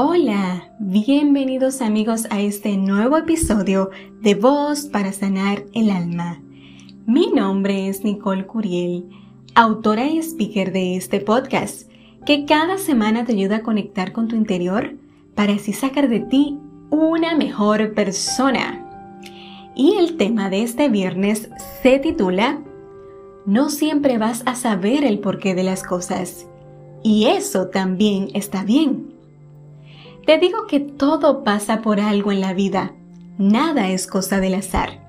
Hola, bienvenidos amigos a este nuevo episodio de Voz para Sanar el Alma. Mi nombre es Nicole Curiel, autora y speaker de este podcast, que cada semana te ayuda a conectar con tu interior para así sacar de ti una mejor persona. Y el tema de este viernes se titula No siempre vas a saber el porqué de las cosas. Y eso también está bien. Te digo que todo pasa por algo en la vida, nada es cosa del azar.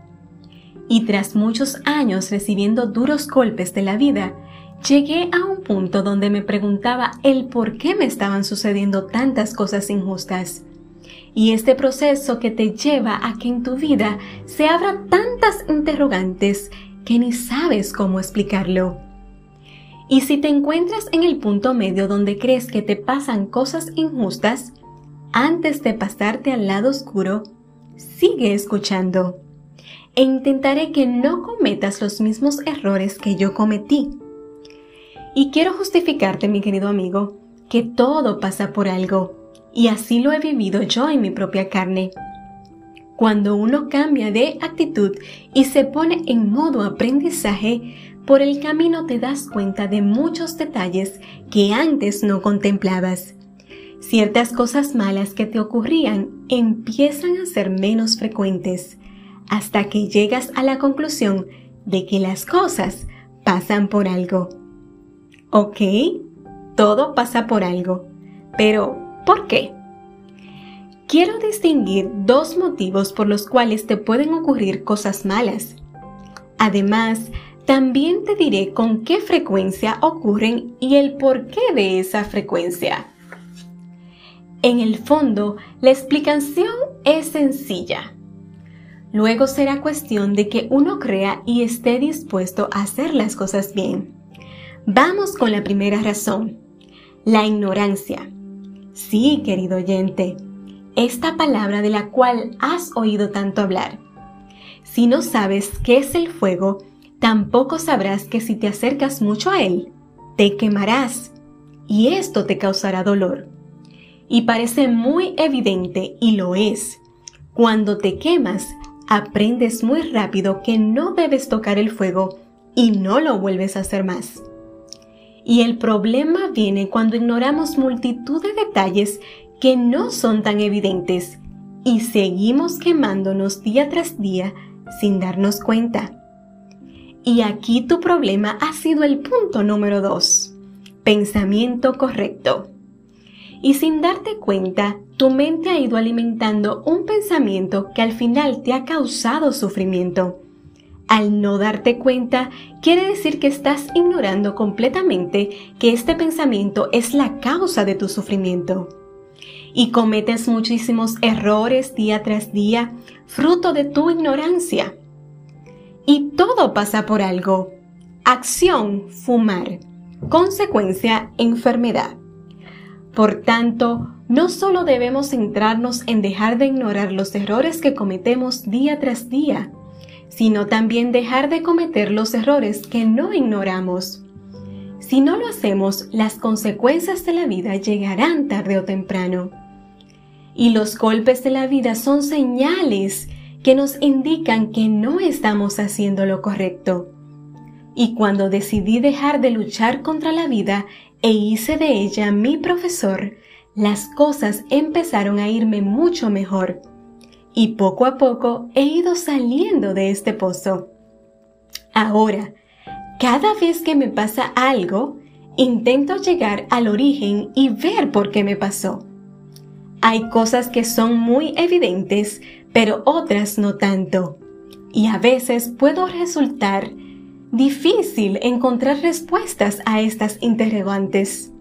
Y tras muchos años recibiendo duros golpes de la vida, llegué a un punto donde me preguntaba el por qué me estaban sucediendo tantas cosas injustas. Y este proceso que te lleva a que en tu vida se abran tantas interrogantes que ni sabes cómo explicarlo. Y si te encuentras en el punto medio donde crees que te pasan cosas injustas, antes de pasarte al lado oscuro, sigue escuchando e intentaré que no cometas los mismos errores que yo cometí. Y quiero justificarte, mi querido amigo, que todo pasa por algo, y así lo he vivido yo en mi propia carne. Cuando uno cambia de actitud y se pone en modo aprendizaje, por el camino te das cuenta de muchos detalles que antes no contemplabas ciertas cosas malas que te ocurrían empiezan a ser menos frecuentes hasta que llegas a la conclusión de que las cosas pasan por algo. ¿Ok? Todo pasa por algo. Pero, ¿por qué? Quiero distinguir dos motivos por los cuales te pueden ocurrir cosas malas. Además, también te diré con qué frecuencia ocurren y el porqué de esa frecuencia. En el fondo, la explicación es sencilla. Luego será cuestión de que uno crea y esté dispuesto a hacer las cosas bien. Vamos con la primera razón, la ignorancia. Sí, querido oyente, esta palabra de la cual has oído tanto hablar. Si no sabes qué es el fuego, tampoco sabrás que si te acercas mucho a él, te quemarás y esto te causará dolor y parece muy evidente y lo es. Cuando te quemas, aprendes muy rápido que no debes tocar el fuego y no lo vuelves a hacer más. Y el problema viene cuando ignoramos multitud de detalles que no son tan evidentes y seguimos quemándonos día tras día sin darnos cuenta. Y aquí tu problema ha sido el punto número 2. Pensamiento correcto y sin darte cuenta, tu mente ha ido alimentando un pensamiento que al final te ha causado sufrimiento. Al no darte cuenta, quiere decir que estás ignorando completamente que este pensamiento es la causa de tu sufrimiento. Y cometes muchísimos errores día tras día, fruto de tu ignorancia. Y todo pasa por algo. Acción, fumar. Consecuencia, enfermedad. Por tanto, no solo debemos centrarnos en dejar de ignorar los errores que cometemos día tras día, sino también dejar de cometer los errores que no ignoramos. Si no lo hacemos, las consecuencias de la vida llegarán tarde o temprano. Y los golpes de la vida son señales que nos indican que no estamos haciendo lo correcto. Y cuando decidí dejar de luchar contra la vida e hice de ella mi profesor, las cosas empezaron a irme mucho mejor. Y poco a poco he ido saliendo de este pozo. Ahora, cada vez que me pasa algo, intento llegar al origen y ver por qué me pasó. Hay cosas que son muy evidentes, pero otras no tanto. Y a veces puedo resultar difícil encontrar respuestas a estas interrogantes.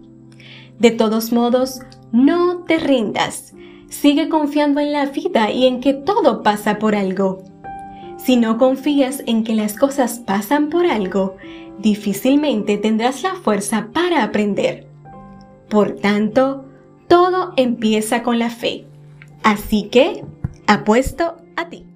De todos modos, no te rindas. Sigue confiando en la vida y en que todo pasa por algo. Si no confías en que las cosas pasan por algo, difícilmente tendrás la fuerza para aprender. Por tanto, todo empieza con la fe. Así que, apuesto a ti.